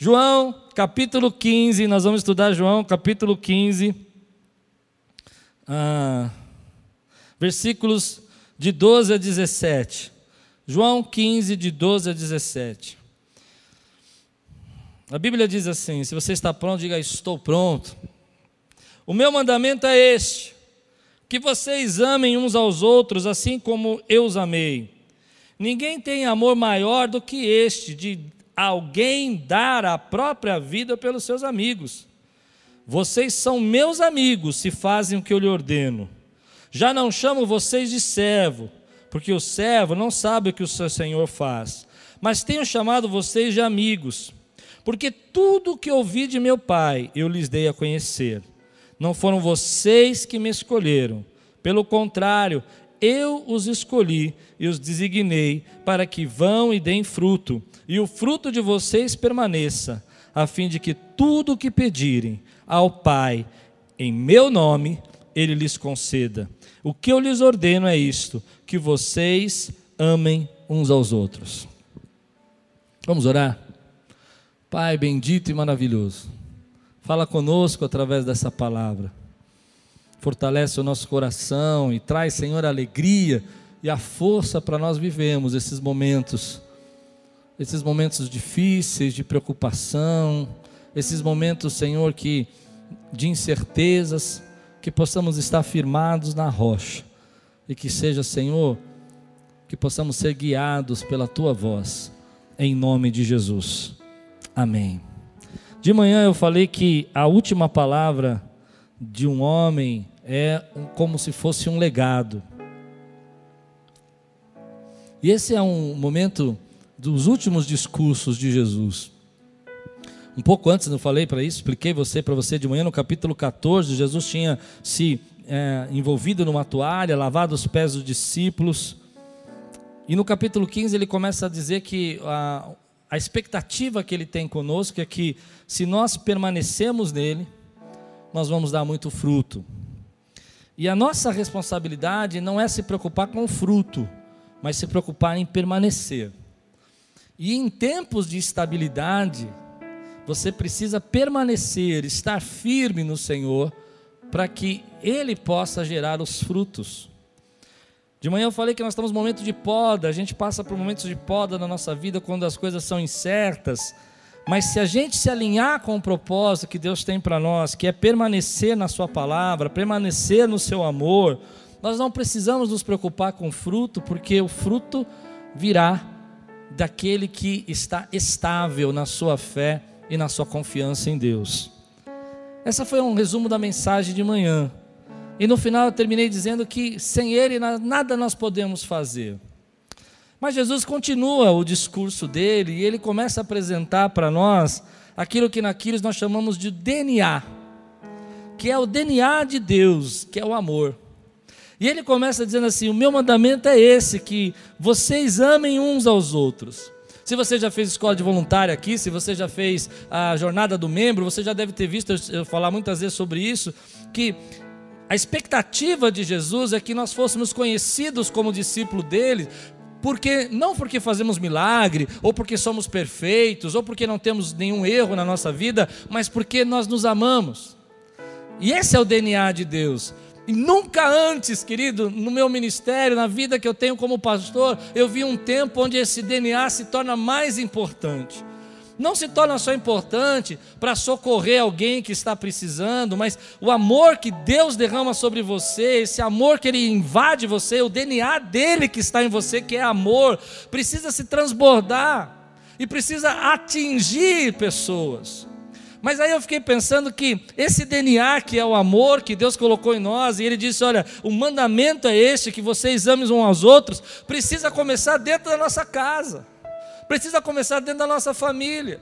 João, capítulo 15, nós vamos estudar João, capítulo 15, ah, versículos de 12 a 17. João 15, de 12 a 17. A Bíblia diz assim: se você está pronto, diga estou pronto. O meu mandamento é este: que vocês amem uns aos outros assim como eu os amei. Ninguém tem amor maior do que este, de alguém dar a própria vida pelos seus amigos. Vocês são meus amigos se fazem o que eu lhe ordeno. Já não chamo vocês de servo, porque o servo não sabe o que o seu senhor faz, mas tenho chamado vocês de amigos, porque tudo o que ouvi de meu pai eu lhes dei a conhecer. Não foram vocês que me escolheram, pelo contrário, eu os escolhi e os designei para que vão e deem fruto, e o fruto de vocês permaneça, a fim de que tudo o que pedirem ao Pai em meu nome, ele lhes conceda. O que eu lhes ordeno é isto: que vocês amem uns aos outros. Vamos orar? Pai bendito e maravilhoso, fala conosco através dessa palavra. Fortalece o nosso coração e traz, Senhor, a alegria e a força para nós vivemos esses momentos, esses momentos difíceis de preocupação, esses momentos, Senhor, que de incertezas, que possamos estar firmados na rocha e que seja, Senhor, que possamos ser guiados pela tua voz, em nome de Jesus. Amém. De manhã eu falei que a última palavra de um homem é como se fosse um legado. E esse é um momento dos últimos discursos de Jesus. Um pouco antes eu falei para isso, expliquei você para você de manhã no capítulo 14, Jesus tinha se é, envolvido numa toalha, lavado os pés dos discípulos. E no capítulo 15 ele começa a dizer que a, a expectativa que ele tem conosco é que se nós permanecemos nele, nós vamos dar muito fruto. E a nossa responsabilidade não é se preocupar com o fruto, mas se preocupar em permanecer. E em tempos de estabilidade, você precisa permanecer, estar firme no Senhor, para que Ele possa gerar os frutos. De manhã eu falei que nós estamos no momento de poda, a gente passa por momentos de poda na nossa vida quando as coisas são incertas, mas se a gente se alinhar com o propósito que Deus tem para nós, que é permanecer na Sua palavra, permanecer no Seu amor, nós não precisamos nos preocupar com o fruto, porque o fruto virá daquele que está estável na sua fé e na sua confiança em Deus. Essa foi um resumo da mensagem de manhã. E no final eu terminei dizendo que sem Ele nada nós podemos fazer. Mas Jesus continua o discurso dele e ele começa a apresentar para nós aquilo que naquilo nós chamamos de DNA, que é o DNA de Deus, que é o amor. E ele começa dizendo assim: O meu mandamento é esse, que vocês amem uns aos outros. Se você já fez escola de voluntário aqui, se você já fez a jornada do membro, você já deve ter visto eu falar muitas vezes sobre isso, que a expectativa de Jesus é que nós fôssemos conhecidos como discípulo dele, porque não porque fazemos milagre, ou porque somos perfeitos, ou porque não temos nenhum erro na nossa vida, mas porque nós nos amamos. E esse é o DNA de Deus. E nunca antes, querido, no meu ministério, na vida que eu tenho como pastor, eu vi um tempo onde esse DNA se torna mais importante. Não se torna só importante para socorrer alguém que está precisando, mas o amor que Deus derrama sobre você, esse amor que Ele invade você, o DNA dele que está em você, que é amor, precisa se transbordar e precisa atingir pessoas. Mas aí eu fiquei pensando que esse DNA que é o amor que Deus colocou em nós, e Ele disse: olha, o mandamento é este, que vocês amem uns aos outros, precisa começar dentro da nossa casa, precisa começar dentro da nossa família.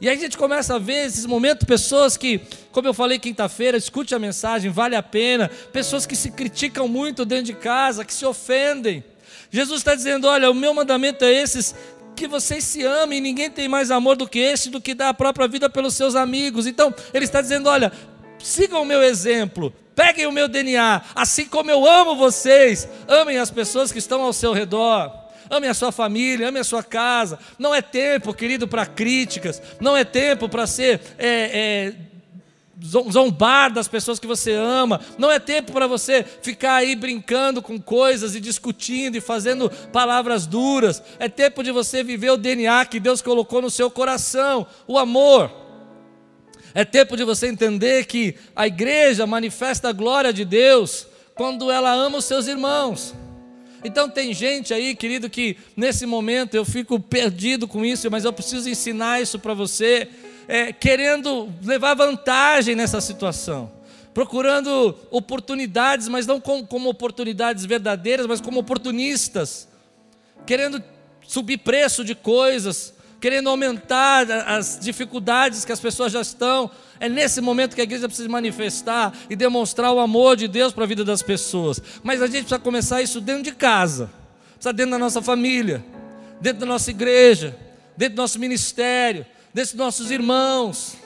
E aí a gente começa a ver esses momentos, pessoas que, como eu falei quinta-feira, escute a mensagem, vale a pena, pessoas que se criticam muito dentro de casa, que se ofendem. Jesus está dizendo: olha, o meu mandamento é esses, que vocês se amem, ninguém tem mais amor do que este, do que dar a própria vida pelos seus amigos. Então, ele está dizendo: olha, sigam o meu exemplo, peguem o meu DNA, assim como eu amo vocês, amem as pessoas que estão ao seu redor. Ame a sua família, ame a sua casa. Não é tempo, querido, para críticas, não é tempo para ser. É, é, zombar das pessoas que você ama, não é tempo para você ficar aí brincando com coisas e discutindo e fazendo palavras duras, é tempo de você viver o DNA que Deus colocou no seu coração, o amor. É tempo de você entender que a igreja manifesta a glória de Deus quando ela ama os seus irmãos. Então tem gente aí, querido, que nesse momento eu fico perdido com isso, mas eu preciso ensinar isso para você é, querendo levar vantagem nessa situação, procurando oportunidades, mas não como, como oportunidades verdadeiras, mas como oportunistas, querendo subir preço de coisas, querendo aumentar as dificuldades que as pessoas já estão. É nesse momento que a igreja precisa manifestar e demonstrar o amor de Deus para a vida das pessoas. Mas a gente precisa começar isso dentro de casa, precisa dentro da nossa família, dentro da nossa igreja, dentro do nosso ministério, desses nossos irmãos.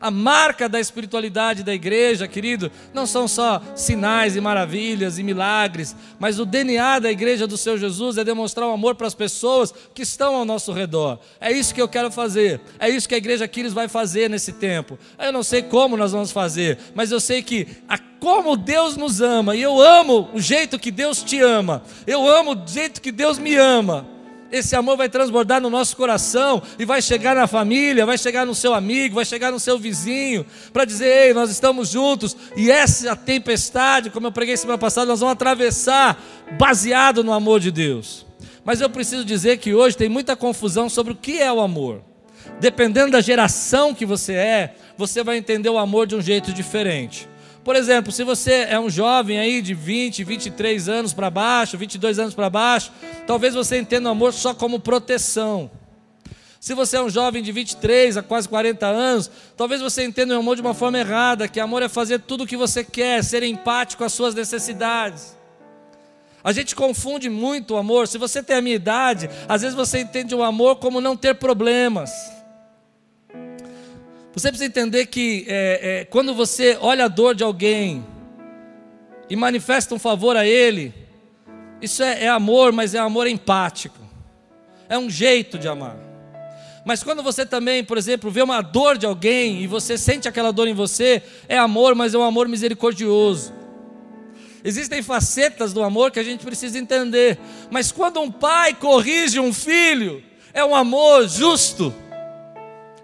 A marca da espiritualidade da igreja, querido, não são só sinais e maravilhas e milagres, mas o DNA da igreja do Senhor Jesus é demonstrar o amor para as pessoas que estão ao nosso redor. É isso que eu quero fazer, é isso que a igreja Aquiles vai fazer nesse tempo. Eu não sei como nós vamos fazer, mas eu sei que a como Deus nos ama, e eu amo o jeito que Deus te ama, eu amo o jeito que Deus me ama. Esse amor vai transbordar no nosso coração e vai chegar na família, vai chegar no seu amigo, vai chegar no seu vizinho, para dizer: ei, nós estamos juntos. E essa tempestade, como eu preguei semana passada, nós vamos atravessar baseado no amor de Deus. Mas eu preciso dizer que hoje tem muita confusão sobre o que é o amor. Dependendo da geração que você é, você vai entender o amor de um jeito diferente. Por exemplo, se você é um jovem aí de 20, 23 anos para baixo, 22 anos para baixo, talvez você entenda o amor só como proteção. Se você é um jovem de 23 a quase 40 anos, talvez você entenda o amor de uma forma errada, que amor é fazer tudo o que você quer, ser empático às suas necessidades. A gente confunde muito o amor. Se você tem a minha idade, às vezes você entende o amor como não ter problemas. Você precisa entender que é, é, quando você olha a dor de alguém e manifesta um favor a ele, isso é, é amor, mas é amor empático. É um jeito de amar. Mas quando você também, por exemplo, vê uma dor de alguém e você sente aquela dor em você, é amor, mas é um amor misericordioso. Existem facetas do amor que a gente precisa entender. Mas quando um pai corrige um filho, é um amor justo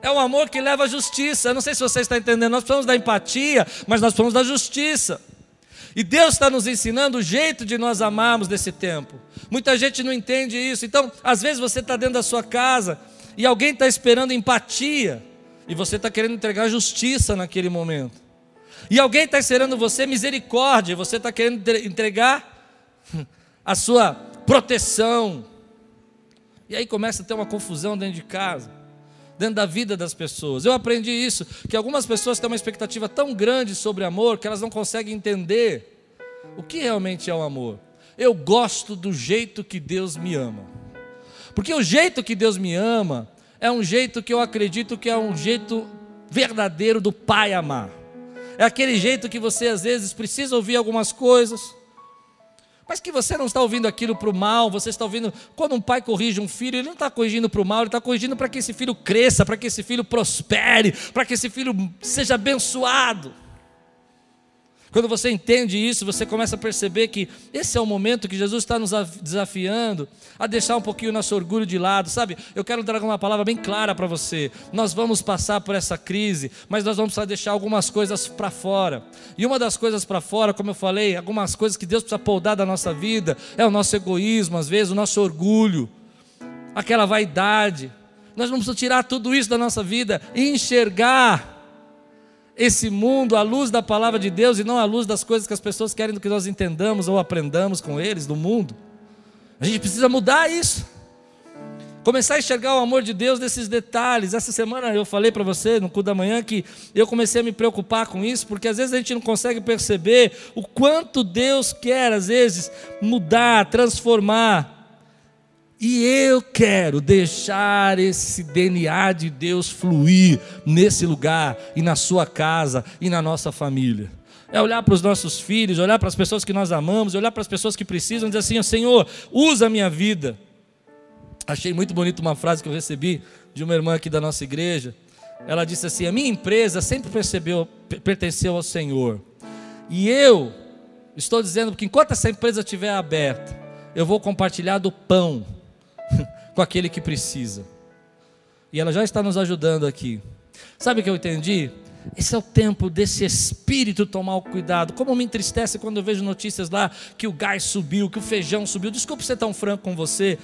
é o amor que leva à justiça. Eu não sei se você está entendendo, nós precisamos da empatia, mas nós precisamos da justiça. E Deus está nos ensinando o jeito de nós amarmos nesse tempo. Muita gente não entende isso. Então, às vezes você está dentro da sua casa e alguém está esperando empatia e você está querendo entregar justiça naquele momento. E alguém está esperando você misericórdia e você está querendo entregar a sua proteção. E aí começa a ter uma confusão dentro de casa dentro da vida das pessoas. Eu aprendi isso, que algumas pessoas têm uma expectativa tão grande sobre amor que elas não conseguem entender o que realmente é o amor. Eu gosto do jeito que Deus me ama. Porque o jeito que Deus me ama é um jeito que eu acredito que é um jeito verdadeiro do Pai amar. É aquele jeito que você às vezes precisa ouvir algumas coisas, mas que você não está ouvindo aquilo para o mal, você está ouvindo. Quando um pai corrige um filho, ele não está corrigindo para o mal, ele está corrigindo para que esse filho cresça, para que esse filho prospere, para que esse filho seja abençoado. Quando você entende isso, você começa a perceber que esse é o momento que Jesus está nos desafiando a deixar um pouquinho o nosso orgulho de lado, sabe? Eu quero dar uma palavra bem clara para você. Nós vamos passar por essa crise, mas nós vamos deixar algumas coisas para fora. E uma das coisas para fora, como eu falei, algumas coisas que Deus precisa poldar da nossa vida, é o nosso egoísmo, às vezes, o nosso orgulho, aquela vaidade. Nós vamos tirar tudo isso da nossa vida e enxergar esse mundo à luz da palavra de Deus e não à luz das coisas que as pessoas querem que nós entendamos ou aprendamos com eles do mundo. A gente precisa mudar isso. Começar a enxergar o amor de Deus nesses detalhes. Essa semana eu falei para você no cu da manhã que eu comecei a me preocupar com isso, porque às vezes a gente não consegue perceber o quanto Deus quer, às vezes, mudar, transformar e eu quero deixar esse DNA de Deus fluir nesse lugar e na sua casa e na nossa família. É olhar para os nossos filhos, olhar para as pessoas que nós amamos, olhar para as pessoas que precisam, dizer assim: Senhor, usa a minha vida. Achei muito bonito uma frase que eu recebi de uma irmã aqui da nossa igreja. Ela disse assim: A minha empresa sempre percebeu, pertenceu ao Senhor. E eu estou dizendo que enquanto essa empresa estiver aberta, eu vou compartilhar do pão com aquele que precisa. E ela já está nos ajudando aqui. Sabe o que eu entendi? Esse é o tempo desse espírito tomar o cuidado. Como me entristece quando eu vejo notícias lá que o gás subiu, que o feijão subiu. Desculpe ser tão franco com você,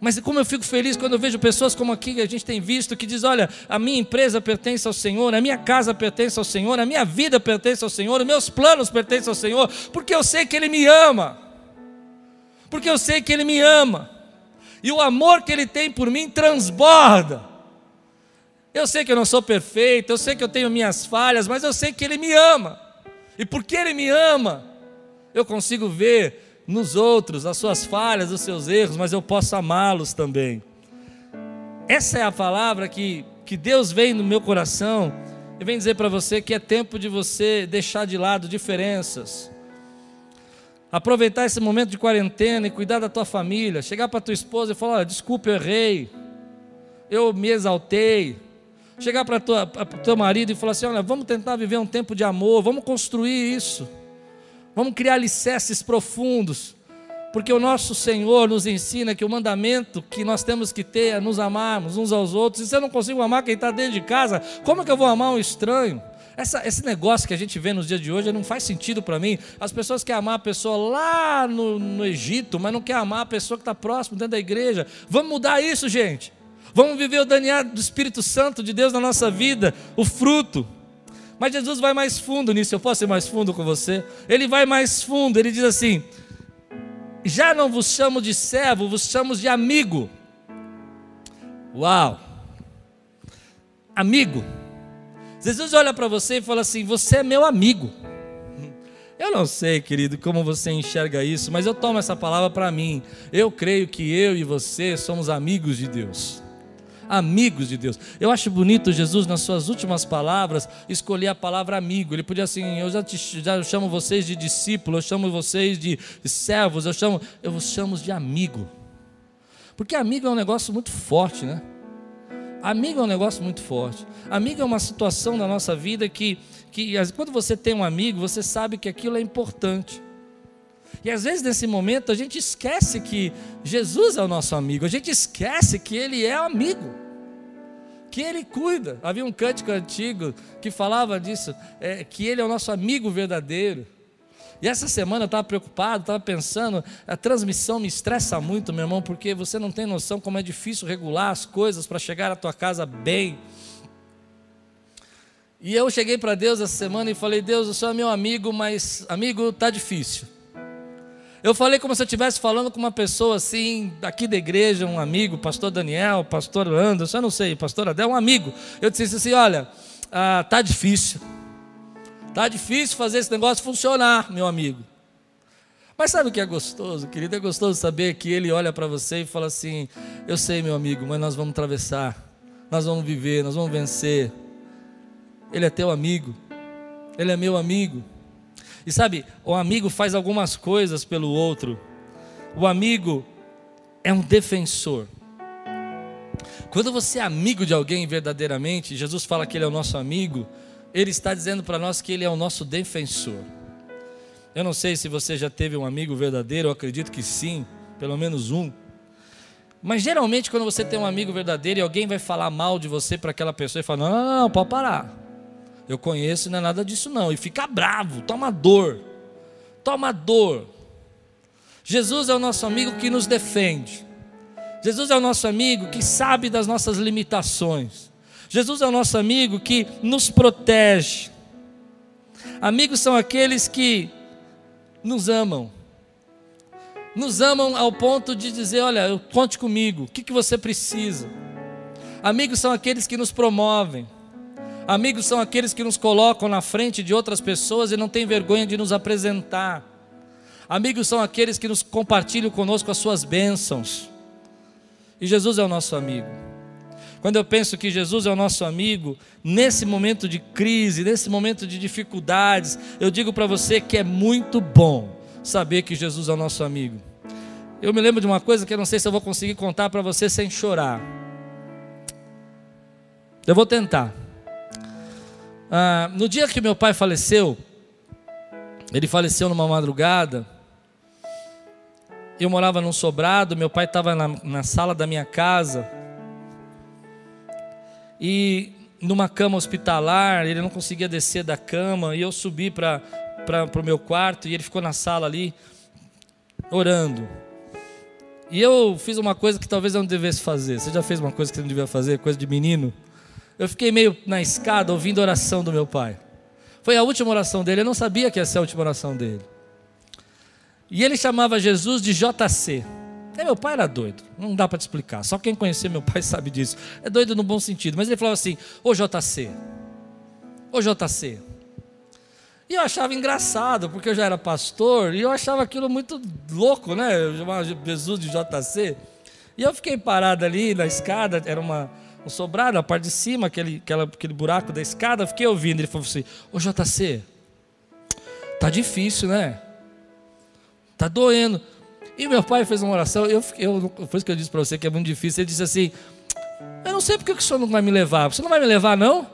mas como eu fico feliz quando eu vejo pessoas como aqui que a gente tem visto, que diz: olha, a minha empresa pertence ao Senhor, a minha casa pertence ao Senhor, a minha vida pertence ao Senhor, os meus planos pertencem ao Senhor, porque eu sei que Ele me ama. Porque eu sei que Ele me ama. E o amor que Ele tem por mim transborda. Eu sei que eu não sou perfeito, eu sei que eu tenho minhas falhas, mas eu sei que Ele me ama. E porque Ele me ama, eu consigo ver nos outros, as suas falhas, os seus erros, mas eu posso amá-los também. Essa é a palavra que, que Deus vem no meu coração e vem dizer para você que é tempo de você deixar de lado diferenças. Aproveitar esse momento de quarentena e cuidar da tua família. Chegar para tua esposa e falar: desculpe, eu errei. Eu me exaltei. Chegar para o teu marido e falar assim: olha, vamos tentar viver um tempo de amor, vamos construir isso. Vamos criar alicerces profundos, porque o nosso Senhor nos ensina que o mandamento que nós temos que ter é nos amarmos uns aos outros. E se eu não consigo amar quem está dentro de casa, como é que eu vou amar um estranho? Essa, esse negócio que a gente vê nos dias de hoje não faz sentido para mim. As pessoas querem amar a pessoa lá no, no Egito, mas não querem amar a pessoa que está próximo, dentro da igreja. Vamos mudar isso, gente. Vamos viver o DNA do Espírito Santo de Deus na nossa vida, o fruto. Mas Jesus vai mais fundo nisso. Eu posso ir mais fundo com você? Ele vai mais fundo. Ele diz assim: Já não vos chamo de servo, vos chamo de amigo. Uau! Amigo. Jesus olha para você e fala assim: Você é meu amigo. Eu não sei, querido, como você enxerga isso, mas eu tomo essa palavra para mim. Eu creio que eu e você somos amigos de Deus amigos de Deus. Eu acho bonito Jesus, nas suas últimas palavras, escolher a palavra amigo. Ele podia assim: Eu já, te, já chamo vocês de discípulo, eu chamo vocês de servos, eu chamo, eu vos chamo de amigo. Porque amigo é um negócio muito forte, né? Amigo é um negócio muito forte. Amigo é uma situação da nossa vida que, que quando você tem um amigo, você sabe que aquilo é importante. E às vezes nesse momento a gente esquece que Jesus é o nosso amigo, a gente esquece que Ele é amigo, que Ele cuida. Havia um cântico antigo que falava disso, é, que Ele é o nosso amigo verdadeiro. E essa semana eu estava preocupado, estava pensando, a transmissão me estressa muito, meu irmão, porque você não tem noção como é difícil regular as coisas para chegar à tua casa bem. E eu cheguei para Deus essa semana e falei: Deus, o senhor é meu amigo, mas amigo, está difícil. Eu falei como se eu estivesse falando com uma pessoa assim, daqui da igreja, um amigo, pastor Daniel, pastor Anderson, eu não sei, pastor Adel, um amigo. Eu disse assim: olha, ah, tá difícil. Tá difícil fazer esse negócio funcionar, meu amigo. Mas sabe o que é gostoso, querido? É gostoso saber que ele olha para você e fala assim: Eu sei, meu amigo, mas nós vamos atravessar, nós vamos viver, nós vamos vencer. Ele é teu amigo, ele é meu amigo. E sabe, o amigo faz algumas coisas pelo outro. O amigo é um defensor. Quando você é amigo de alguém verdadeiramente, Jesus fala que ele é o nosso amigo, ele está dizendo para nós que ele é o nosso defensor. Eu não sei se você já teve um amigo verdadeiro, eu acredito que sim, pelo menos um. Mas geralmente, quando você tem um amigo verdadeiro e alguém vai falar mal de você para aquela pessoa e fala: não, não, não, pode parar. Eu conheço e não é nada disso não. E fica bravo, toma dor. Toma dor. Jesus é o nosso amigo que nos defende. Jesus é o nosso amigo que sabe das nossas limitações. Jesus é o nosso amigo que nos protege. Amigos são aqueles que nos amam. Nos amam ao ponto de dizer: Olha, conte comigo, o que, que você precisa. Amigos são aqueles que nos promovem. Amigos são aqueles que nos colocam na frente de outras pessoas e não têm vergonha de nos apresentar. Amigos são aqueles que nos compartilham conosco as suas bênçãos. E Jesus é o nosso amigo. Quando eu penso que Jesus é o nosso amigo, nesse momento de crise, nesse momento de dificuldades, eu digo para você que é muito bom saber que Jesus é o nosso amigo. Eu me lembro de uma coisa que eu não sei se eu vou conseguir contar para você sem chorar. Eu vou tentar. Ah, no dia que meu pai faleceu, ele faleceu numa madrugada. Eu morava num sobrado, meu pai estava na, na sala da minha casa. E numa cama hospitalar, ele não conseguia descer da cama. E eu subi para o meu quarto e ele ficou na sala ali, orando. E eu fiz uma coisa que talvez eu não devesse fazer. Você já fez uma coisa que você não devia fazer, coisa de menino? Eu fiquei meio na escada ouvindo a oração do meu pai. Foi a última oração dele, eu não sabia que ia ser a última oração dele. E ele chamava Jesus de JC. É, meu pai era doido, não dá para te explicar. Só quem conhecer meu pai sabe disso. É doido no bom sentido, mas ele falava assim: Ô JC, ô JC. E eu achava engraçado, porque eu já era pastor, e eu achava aquilo muito louco, né? Eu chamava Jesus de JC. E eu fiquei parado ali na escada, era uma, um sobrado, a parte de cima, aquele, aquela, aquele buraco da escada, fiquei ouvindo. Ele falou assim: Ô JC, tá difícil, né? Tá doendo. E meu pai fez uma oração, eu, eu, por isso que eu disse para você que é muito difícil. Ele disse assim: Eu não sei porque que o senhor não vai me levar. Você não vai me levar, não?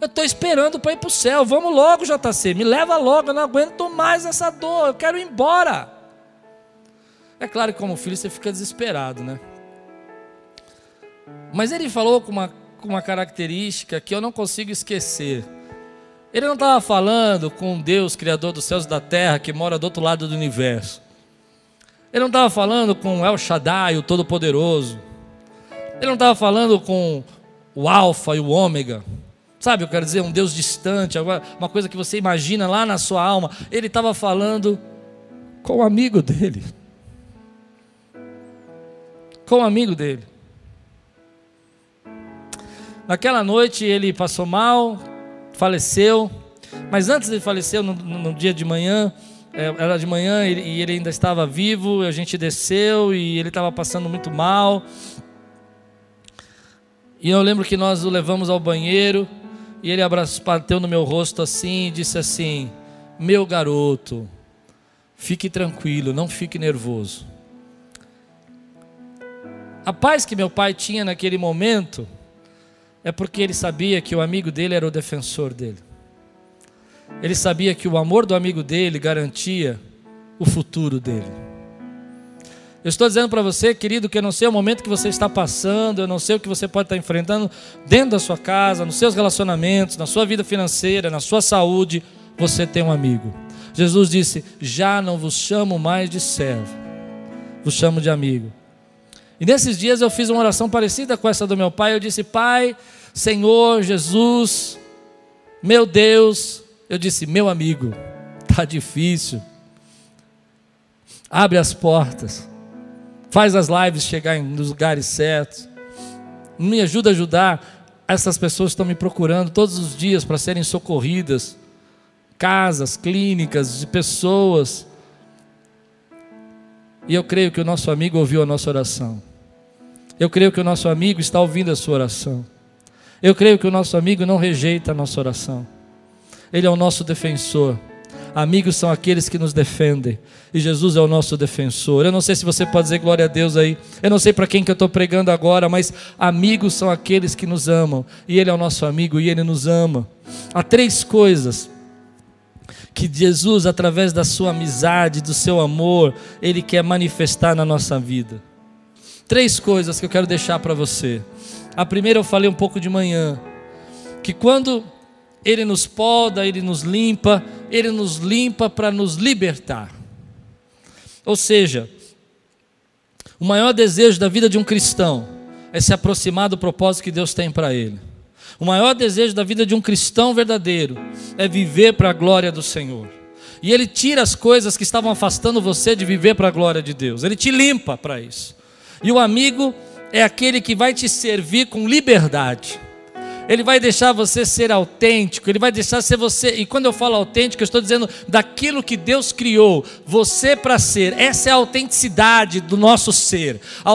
Eu estou esperando para ir para o céu. Vamos logo, JC. Me leva logo. Eu não aguento mais essa dor. Eu quero ir embora. É claro que, como filho, você fica desesperado, né? Mas ele falou com uma, com uma característica que eu não consigo esquecer. Ele não estava falando com Deus, Criador dos céus e da terra, que mora do outro lado do universo. Ele não estava falando com El Shaddai, o Todo-Poderoso. Ele não estava falando com o Alfa e o Ômega. Sabe, eu quero dizer, um Deus distante, uma coisa que você imagina lá na sua alma. Ele estava falando com o amigo dele. Com o amigo dele. Naquela noite ele passou mal, faleceu. Mas antes de falecer, no, no dia de manhã, era de manhã e ele ainda estava vivo. A gente desceu e ele estava passando muito mal. E eu lembro que nós o levamos ao banheiro e ele abraçou, bateu no meu rosto assim e disse assim: Meu garoto, fique tranquilo, não fique nervoso. A paz que meu pai tinha naquele momento é porque ele sabia que o amigo dele era o defensor dele. Ele sabia que o amor do amigo dele garantia o futuro dele. Eu estou dizendo para você, querido, que eu não sei o momento que você está passando, eu não sei o que você pode estar enfrentando dentro da sua casa, nos seus relacionamentos, na sua vida financeira, na sua saúde, você tem um amigo. Jesus disse: Já não vos chamo mais de servo, vos chamo de amigo. E nesses dias eu fiz uma oração parecida com essa do meu pai. Eu disse: Pai, Senhor Jesus, meu Deus. Eu disse: Meu amigo, está difícil. Abre as portas. Faz as lives chegar nos lugares certos. Me ajuda a ajudar essas pessoas estão me procurando todos os dias para serem socorridas. Casas, clínicas, de pessoas. E eu creio que o nosso amigo ouviu a nossa oração. Eu creio que o nosso amigo está ouvindo a sua oração. Eu creio que o nosso amigo não rejeita a nossa oração. Ele é o nosso defensor. Amigos são aqueles que nos defendem. E Jesus é o nosso defensor. Eu não sei se você pode dizer glória a Deus aí. Eu não sei para quem que eu estou pregando agora, mas amigos são aqueles que nos amam. E Ele é o nosso amigo e Ele nos ama. Há três coisas que Jesus, através da sua amizade, do seu amor, Ele quer manifestar na nossa vida. Três coisas que eu quero deixar para você. A primeira eu falei um pouco de manhã, que quando Ele nos poda, Ele nos limpa, Ele nos limpa para nos libertar. Ou seja, o maior desejo da vida de um cristão é se aproximar do propósito que Deus tem para ele. O maior desejo da vida de um cristão verdadeiro é viver para a glória do Senhor. E Ele tira as coisas que estavam afastando você de viver para a glória de Deus. Ele te limpa para isso. E o amigo é aquele que vai te servir com liberdade. Ele vai deixar você ser autêntico, ele vai deixar ser você. E quando eu falo autêntico, eu estou dizendo daquilo que Deus criou, você para ser. Essa é a autenticidade do nosso ser. A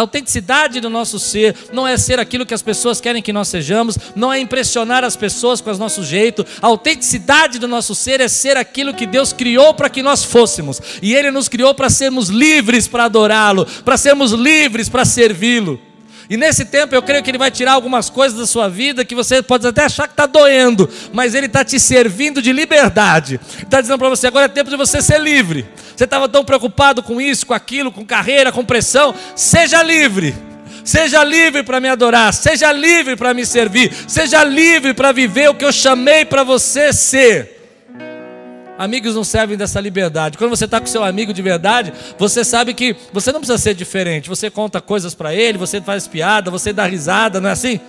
autenticidade do nosso ser não é ser aquilo que as pessoas querem que nós sejamos, não é impressionar as pessoas com o nosso jeito. A autenticidade do nosso ser é ser aquilo que Deus criou para que nós fôssemos. E Ele nos criou para sermos livres para adorá-lo, para sermos livres para servi-lo. E nesse tempo eu creio que Ele vai tirar algumas coisas da sua vida que você pode até achar que está doendo, mas Ele está te servindo de liberdade. Está dizendo para você: agora é tempo de você ser livre. Você estava tão preocupado com isso, com aquilo, com carreira, com pressão. Seja livre. Seja livre para me adorar, seja livre para me servir, seja livre para viver o que eu chamei para você ser. Amigos não servem dessa liberdade. Quando você está com seu amigo de verdade, você sabe que você não precisa ser diferente. Você conta coisas para ele, você faz piada, você dá risada, não é assim?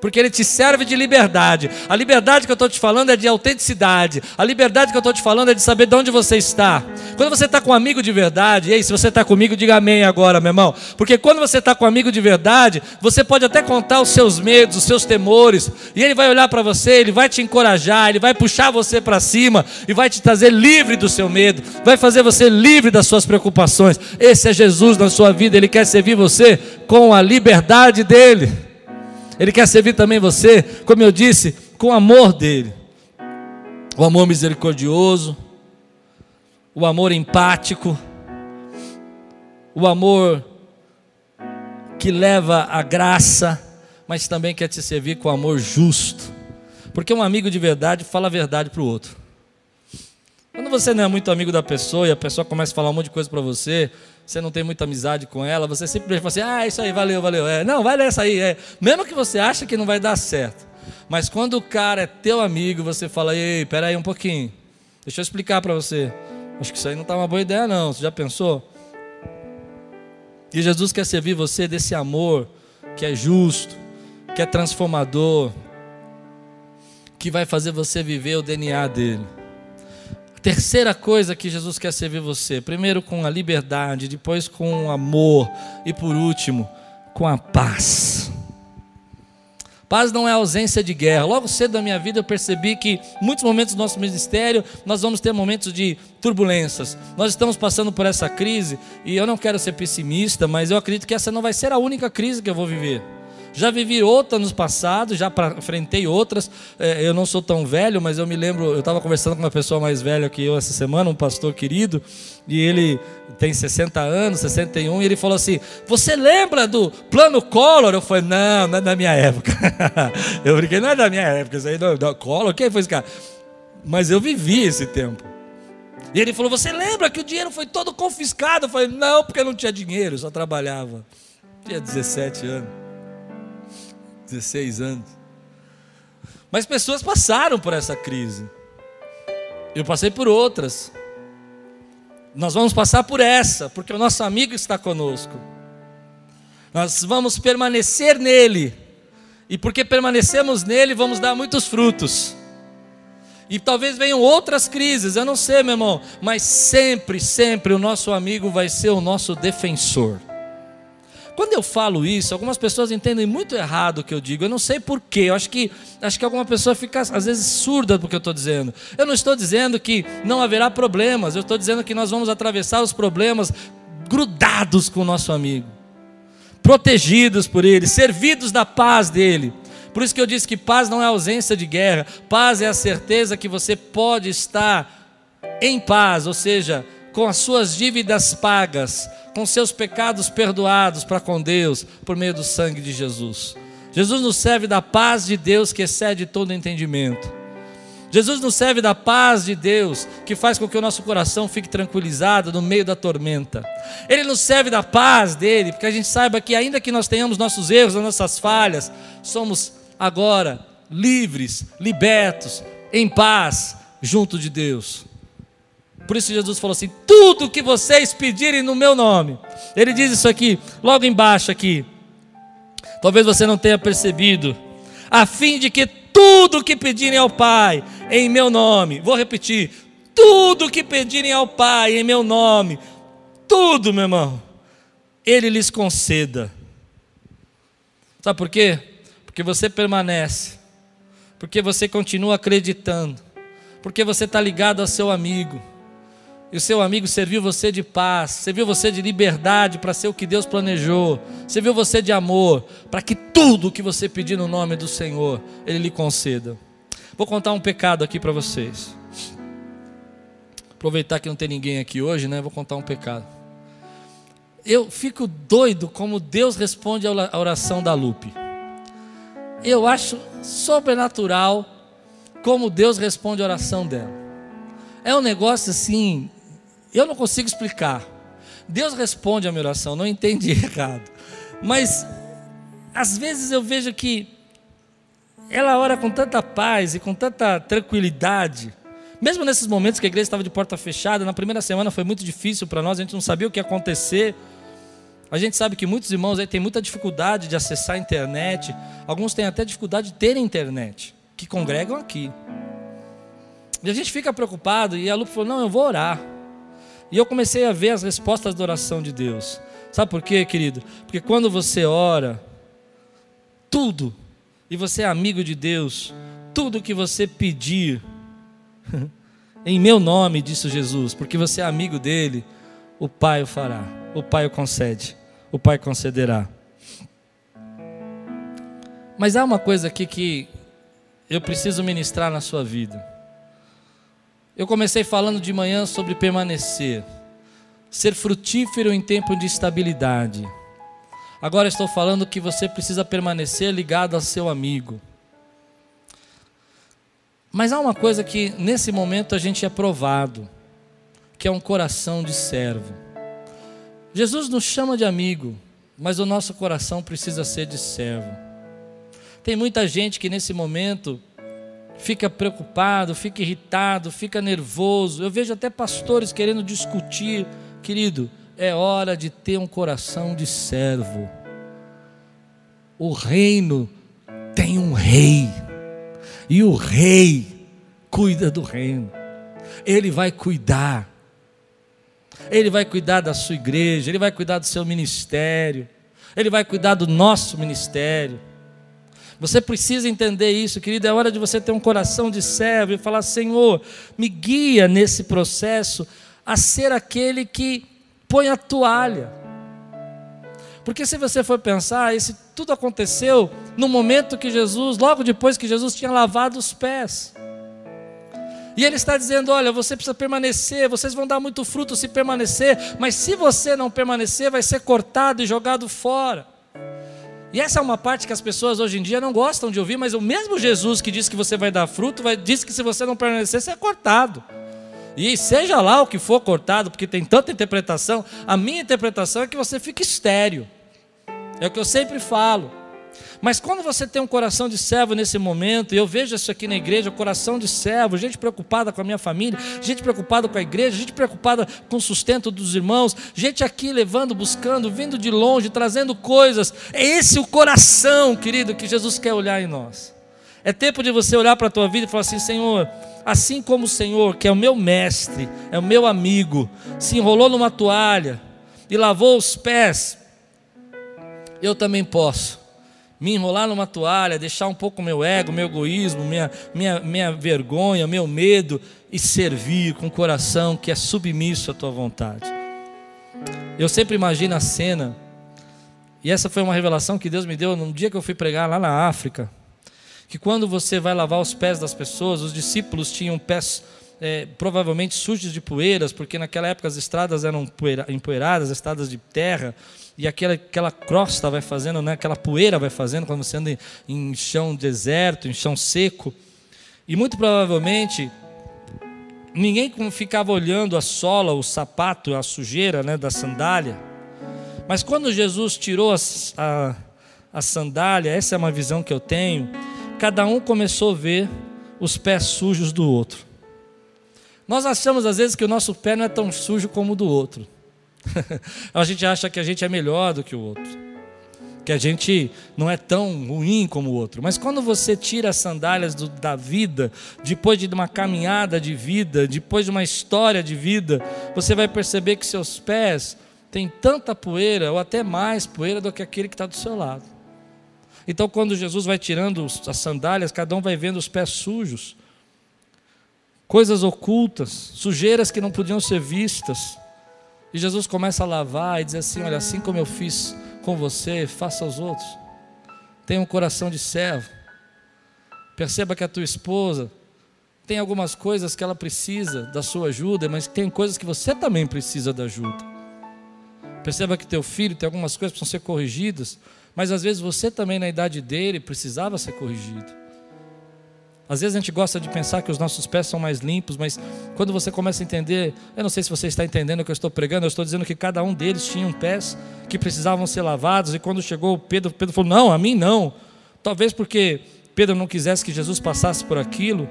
Porque ele te serve de liberdade. A liberdade que eu estou te falando é de autenticidade. A liberdade que eu estou te falando é de saber de onde você está. Quando você está com um amigo de verdade, ei, se você está comigo, diga amém agora, meu irmão. Porque quando você está com um amigo de verdade, você pode até contar os seus medos, os seus temores, e ele vai olhar para você, ele vai te encorajar, ele vai puxar você para cima e vai te trazer livre do seu medo, vai fazer você livre das suas preocupações. Esse é Jesus na sua vida, ele quer servir você com a liberdade dele. Ele quer servir também você, como eu disse, com o amor dele. O amor misericordioso, o amor empático, o amor que leva a graça, mas também quer te servir com amor justo. Porque um amigo de verdade fala a verdade para o outro. Quando você não é muito amigo da pessoa e a pessoa começa a falar um monte de coisa para você, você não tem muita amizade com ela, você simplesmente fala assim: ah, isso aí, valeu, valeu. É, não, vai nessa aí. É. Mesmo que você ache que não vai dar certo. Mas quando o cara é teu amigo, você fala: ei, peraí um pouquinho. Deixa eu explicar para você. Acho que isso aí não está uma boa ideia, não. Você já pensou? E Jesus quer servir você desse amor que é justo, que é transformador, que vai fazer você viver o DNA dele. Terceira coisa que Jesus quer servir você: primeiro com a liberdade, depois com o amor e por último com a paz. Paz não é ausência de guerra. Logo cedo na minha vida eu percebi que muitos momentos do nosso ministério nós vamos ter momentos de turbulências. Nós estamos passando por essa crise e eu não quero ser pessimista, mas eu acredito que essa não vai ser a única crise que eu vou viver. Já vivi outra nos passados, já enfrentei outras. É, eu não sou tão velho, mas eu me lembro, eu estava conversando com uma pessoa mais velha que eu essa semana, um pastor querido, e ele tem 60 anos, 61, e ele falou assim: Você lembra do plano Collor? Eu falei: Não, não é da minha época. eu brinquei, não é da minha época, isso aí não, não Collor, quem foi esse cara? Mas eu vivi esse tempo. E ele falou: Você lembra que o dinheiro foi todo confiscado? Eu falei: Não, porque eu não tinha dinheiro, só trabalhava. Tinha 17 anos. 16 anos. Mas pessoas passaram por essa crise. Eu passei por outras. Nós vamos passar por essa, porque o nosso amigo está conosco. Nós vamos permanecer nele. E porque permanecemos nele, vamos dar muitos frutos. E talvez venham outras crises, eu não sei, meu irmão, mas sempre, sempre o nosso amigo vai ser o nosso defensor. Quando eu falo isso, algumas pessoas entendem muito errado o que eu digo. Eu não sei porquê. Eu acho que, acho que alguma pessoa fica, às vezes, surda do que eu estou dizendo. Eu não estou dizendo que não haverá problemas. Eu estou dizendo que nós vamos atravessar os problemas grudados com o nosso amigo, protegidos por ele, servidos da paz dele. Por isso que eu disse que paz não é ausência de guerra. Paz é a certeza que você pode estar em paz, ou seja, com as suas dívidas pagas com seus pecados perdoados para com Deus por meio do sangue de Jesus. Jesus nos serve da paz de Deus que excede todo entendimento. Jesus nos serve da paz de Deus que faz com que o nosso coração fique tranquilizado no meio da tormenta. Ele nos serve da paz dele, porque a gente saiba que, ainda que nós tenhamos nossos erros, as nossas falhas, somos agora livres, libertos, em paz, junto de Deus. Por isso Jesus falou assim: tudo que vocês pedirem no meu nome. Ele diz isso aqui, logo embaixo aqui. Talvez você não tenha percebido. A fim de que tudo que pedirem ao Pai em meu nome, vou repetir, tudo que pedirem ao Pai em meu nome, tudo, meu irmão, Ele lhes conceda. Sabe por quê? porque você permanece, porque você continua acreditando, porque você está ligado ao seu amigo. E o seu amigo serviu você de paz, serviu você de liberdade para ser o que Deus planejou, serviu você de amor, para que tudo o que você pedir no nome do Senhor, Ele lhe conceda. Vou contar um pecado aqui para vocês. Aproveitar que não tem ninguém aqui hoje, né? Vou contar um pecado. Eu fico doido como Deus responde a oração da Lupe. Eu acho sobrenatural como Deus responde a oração dela. É um negócio assim, eu não consigo explicar. Deus responde a minha oração, não entendi errado. Mas às vezes eu vejo que ela ora com tanta paz e com tanta tranquilidade. Mesmo nesses momentos que a igreja estava de porta fechada, na primeira semana foi muito difícil para nós, a gente não sabia o que ia acontecer. A gente sabe que muitos irmãos aí têm muita dificuldade de acessar a internet, alguns têm até dificuldade de ter internet, que congregam aqui. E a gente fica preocupado, e a Lu falou: Não, eu vou orar. E eu comecei a ver as respostas da oração de Deus. Sabe por quê, querido? Porque quando você ora, tudo e você é amigo de Deus, tudo que você pedir, em meu nome, disse Jesus, porque você é amigo dele, o Pai o fará, o Pai o concede, o Pai concederá. Mas há uma coisa aqui que eu preciso ministrar na sua vida. Eu comecei falando de manhã sobre permanecer, ser frutífero em tempo de estabilidade. Agora estou falando que você precisa permanecer ligado ao seu amigo. Mas há uma coisa que nesse momento a gente é provado, que é um coração de servo. Jesus nos chama de amigo, mas o nosso coração precisa ser de servo. Tem muita gente que nesse momento fica preocupado, fica irritado, fica nervoso. Eu vejo até pastores querendo discutir, querido, é hora de ter um coração de servo. O reino tem um rei, e o rei cuida do reino, ele vai cuidar, ele vai cuidar da sua igreja, ele vai cuidar do seu ministério, ele vai cuidar do nosso ministério. Você precisa entender isso, querido. É hora de você ter um coração de servo e falar: Senhor, me guia nesse processo a ser aquele que põe a toalha. Porque se você for pensar, esse tudo aconteceu no momento que Jesus, logo depois que Jesus tinha lavado os pés. E ele está dizendo: olha, você precisa permanecer, vocês vão dar muito fruto se permanecer, mas se você não permanecer, vai ser cortado e jogado fora. E essa é uma parte que as pessoas hoje em dia não gostam de ouvir, mas o mesmo Jesus que disse que você vai dar fruto, vai, disse que se você não permanecer, você é cortado. E seja lá o que for cortado, porque tem tanta interpretação, a minha interpretação é que você fique estéreo. É o que eu sempre falo. Mas quando você tem um coração de servo nesse momento, e eu vejo isso aqui na igreja, coração de servo, gente preocupada com a minha família, gente preocupada com a igreja, gente preocupada com o sustento dos irmãos, gente aqui levando, buscando, vindo de longe, trazendo coisas. É esse o coração, querido, que Jesus quer olhar em nós. É tempo de você olhar para a tua vida e falar assim: Senhor, assim como o Senhor, que é o meu mestre, é o meu amigo, se enrolou numa toalha e lavou os pés, eu também posso me enrolar numa toalha, deixar um pouco meu ego, meu egoísmo, minha, minha, minha vergonha, meu medo e servir com o coração que é submisso à tua vontade. Eu sempre imagino a cena, e essa foi uma revelação que Deus me deu num dia que eu fui pregar lá na África que quando você vai lavar os pés das pessoas, os discípulos tinham pés é, provavelmente sujos de poeiras, porque naquela época as estradas eram empoeiradas, estradas de terra, e aquela, aquela crosta vai fazendo, né, aquela poeira vai fazendo quando você anda em, em chão deserto, em chão seco. E muito provavelmente ninguém ficava olhando a sola, o sapato, a sujeira né, da sandália. Mas quando Jesus tirou a, a, a sandália, essa é uma visão que eu tenho cada um começou a ver os pés sujos do outro. Nós achamos às vezes que o nosso pé não é tão sujo como o do outro. a gente acha que a gente é melhor do que o outro. Que a gente não é tão ruim como o outro. Mas quando você tira as sandálias do, da vida, depois de uma caminhada de vida, depois de uma história de vida, você vai perceber que seus pés têm tanta poeira, ou até mais poeira, do que aquele que está do seu lado. Então, quando Jesus vai tirando as sandálias, cada um vai vendo os pés sujos, coisas ocultas, sujeiras que não podiam ser vistas. E Jesus começa a lavar e diz assim: Olha, assim como eu fiz com você, faça aos outros. Tenha um coração de servo. Perceba que a tua esposa tem algumas coisas que ela precisa da sua ajuda, mas tem coisas que você também precisa da ajuda. Perceba que teu filho tem algumas coisas que precisam ser corrigidas, mas às vezes você também, na idade dele, precisava ser corrigido. Às vezes a gente gosta de pensar que os nossos pés são mais limpos, mas quando você começa a entender, eu não sei se você está entendendo o que eu estou pregando, eu estou dizendo que cada um deles tinha um pés que precisavam ser lavados, e quando chegou Pedro, Pedro falou: Não, a mim não. Talvez porque Pedro não quisesse que Jesus passasse por aquilo,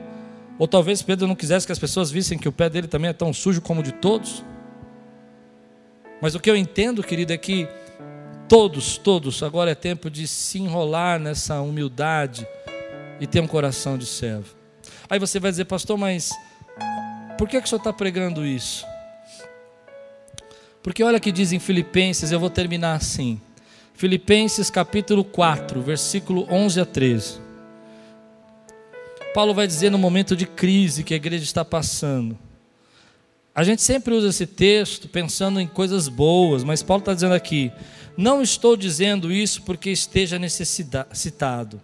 ou talvez Pedro não quisesse que as pessoas vissem que o pé dele também é tão sujo como o de todos. Mas o que eu entendo, querido, é que Todos, todos, agora é tempo de se enrolar nessa humildade e ter um coração de servo. Aí você vai dizer, pastor, mas por que, que o senhor está pregando isso? Porque olha que diz em Filipenses, eu vou terminar assim. Filipenses capítulo 4, versículo 11 a 13. Paulo vai dizer no momento de crise que a igreja está passando. A gente sempre usa esse texto pensando em coisas boas, mas Paulo está dizendo aqui: não estou dizendo isso porque esteja necessitado.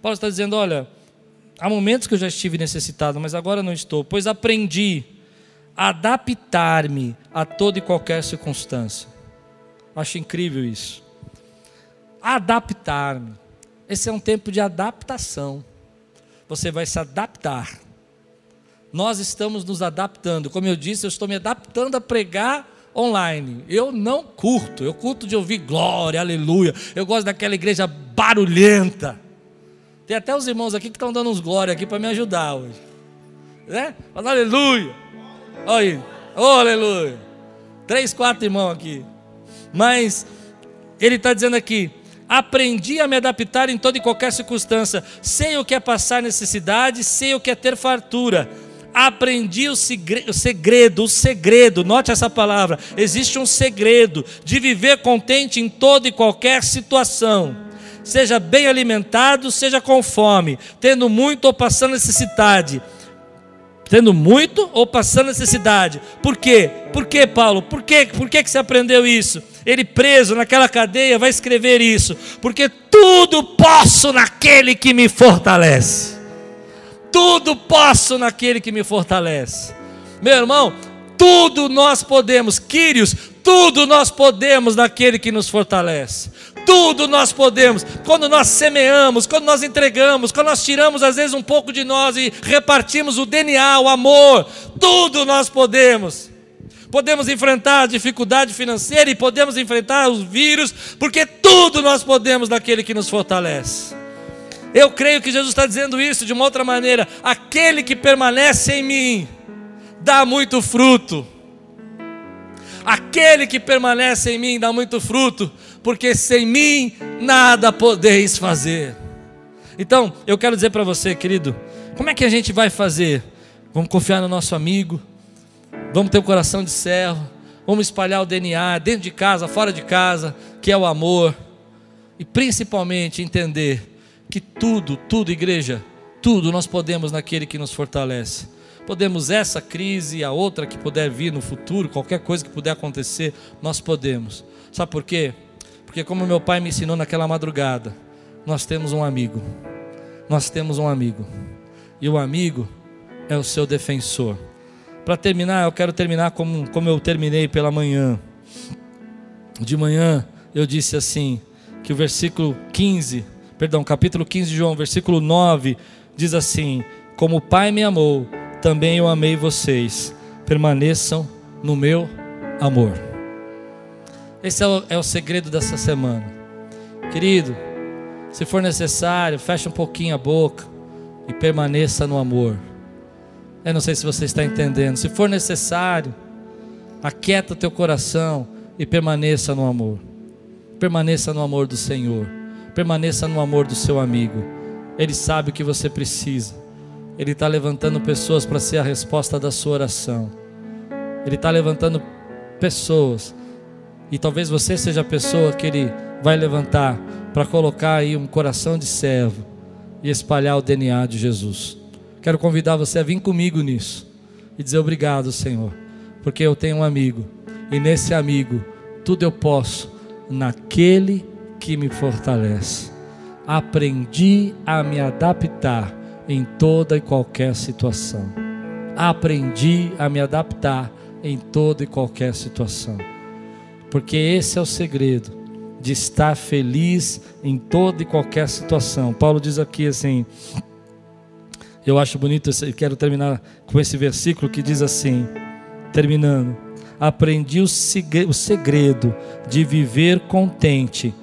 Paulo está dizendo: olha, há momentos que eu já estive necessitado, mas agora não estou, pois aprendi a adaptar-me a toda e qualquer circunstância. Acho incrível isso. Adaptar-me. Esse é um tempo de adaptação. Você vai se adaptar. Nós estamos nos adaptando. Como eu disse, eu estou me adaptando a pregar online. Eu não curto, eu curto de ouvir glória, aleluia. Eu gosto daquela igreja barulhenta. Tem até os irmãos aqui que estão dando uns glória aqui para me ajudar hoje. Né? Fala aleluia. Olha aí. Oh, aleluia. Três, quatro irmãos aqui. Mas ele está dizendo aqui: aprendi a me adaptar em toda e qualquer circunstância. Sei o que é passar necessidade, sei o que é ter fartura aprendi o segredo, o segredo, note essa palavra, existe um segredo de viver contente em toda e qualquer situação. Seja bem alimentado, seja com fome, tendo muito ou passando necessidade. Tendo muito ou passando necessidade. Por quê? Por quê, Paulo? Por quê? Por que, que você aprendeu isso? Ele preso naquela cadeia vai escrever isso. Porque tudo posso naquele que me fortalece. Tudo posso naquele que me fortalece. Meu irmão, tudo nós podemos, Quírios, tudo nós podemos naquele que nos fortalece. Tudo nós podemos. Quando nós semeamos, quando nós entregamos, quando nós tiramos às vezes um pouco de nós e repartimos o DNA, o amor, tudo nós podemos. Podemos enfrentar a dificuldade financeira e podemos enfrentar os vírus, porque tudo nós podemos naquele que nos fortalece. Eu creio que Jesus está dizendo isso de uma outra maneira: aquele que permanece em mim dá muito fruto. Aquele que permanece em mim dá muito fruto, porque sem mim nada podeis fazer. Então, eu quero dizer para você, querido, como é que a gente vai fazer? Vamos confiar no nosso amigo, vamos ter o um coração de servo, vamos espalhar o DNA dentro de casa, fora de casa, que é o amor, e principalmente entender que tudo, tudo, igreja, tudo nós podemos naquele que nos fortalece. Podemos essa crise, a outra que puder vir no futuro, qualquer coisa que puder acontecer, nós podemos. Sabe por quê? Porque como meu pai me ensinou naquela madrugada, nós temos um amigo. Nós temos um amigo. E o amigo é o seu defensor. Para terminar, eu quero terminar como, como eu terminei pela manhã. De manhã eu disse assim, que o versículo 15 perdão, capítulo 15 de João, versículo 9, diz assim: Como o Pai me amou, também eu amei vocês. Permaneçam no meu amor. Esse é o, é o segredo dessa semana. Querido, se for necessário, feche um pouquinho a boca e permaneça no amor. Eu não sei se você está entendendo. Se for necessário, aquieta teu coração e permaneça no amor. Permaneça no amor do Senhor. Permaneça no amor do seu amigo. Ele sabe o que você precisa. Ele está levantando pessoas para ser a resposta da sua oração. Ele está levantando pessoas. E talvez você seja a pessoa que ele vai levantar para colocar aí um coração de servo e espalhar o DNA de Jesus. Quero convidar você a vir comigo nisso e dizer obrigado, Senhor, porque eu tenho um amigo e nesse amigo tudo eu posso naquele que me fortalece. Aprendi a me adaptar em toda e qualquer situação. Aprendi a me adaptar em toda e qualquer situação. Porque esse é o segredo de estar feliz em toda e qualquer situação. Paulo diz aqui assim: eu acho bonito, eu quero terminar com esse versículo que diz assim, terminando: Aprendi o segredo de viver contente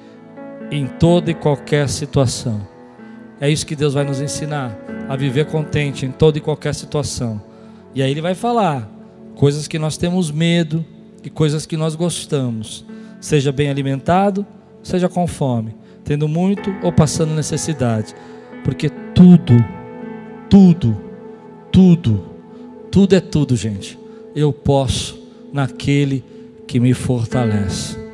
em toda e qualquer situação. É isso que Deus vai nos ensinar, a viver contente em toda e qualquer situação. E aí ele vai falar coisas que nós temos medo e coisas que nós gostamos. Seja bem alimentado, seja com fome, tendo muito ou passando necessidade, porque tudo tudo, tudo, tudo é tudo, gente. Eu posso naquele que me fortalece.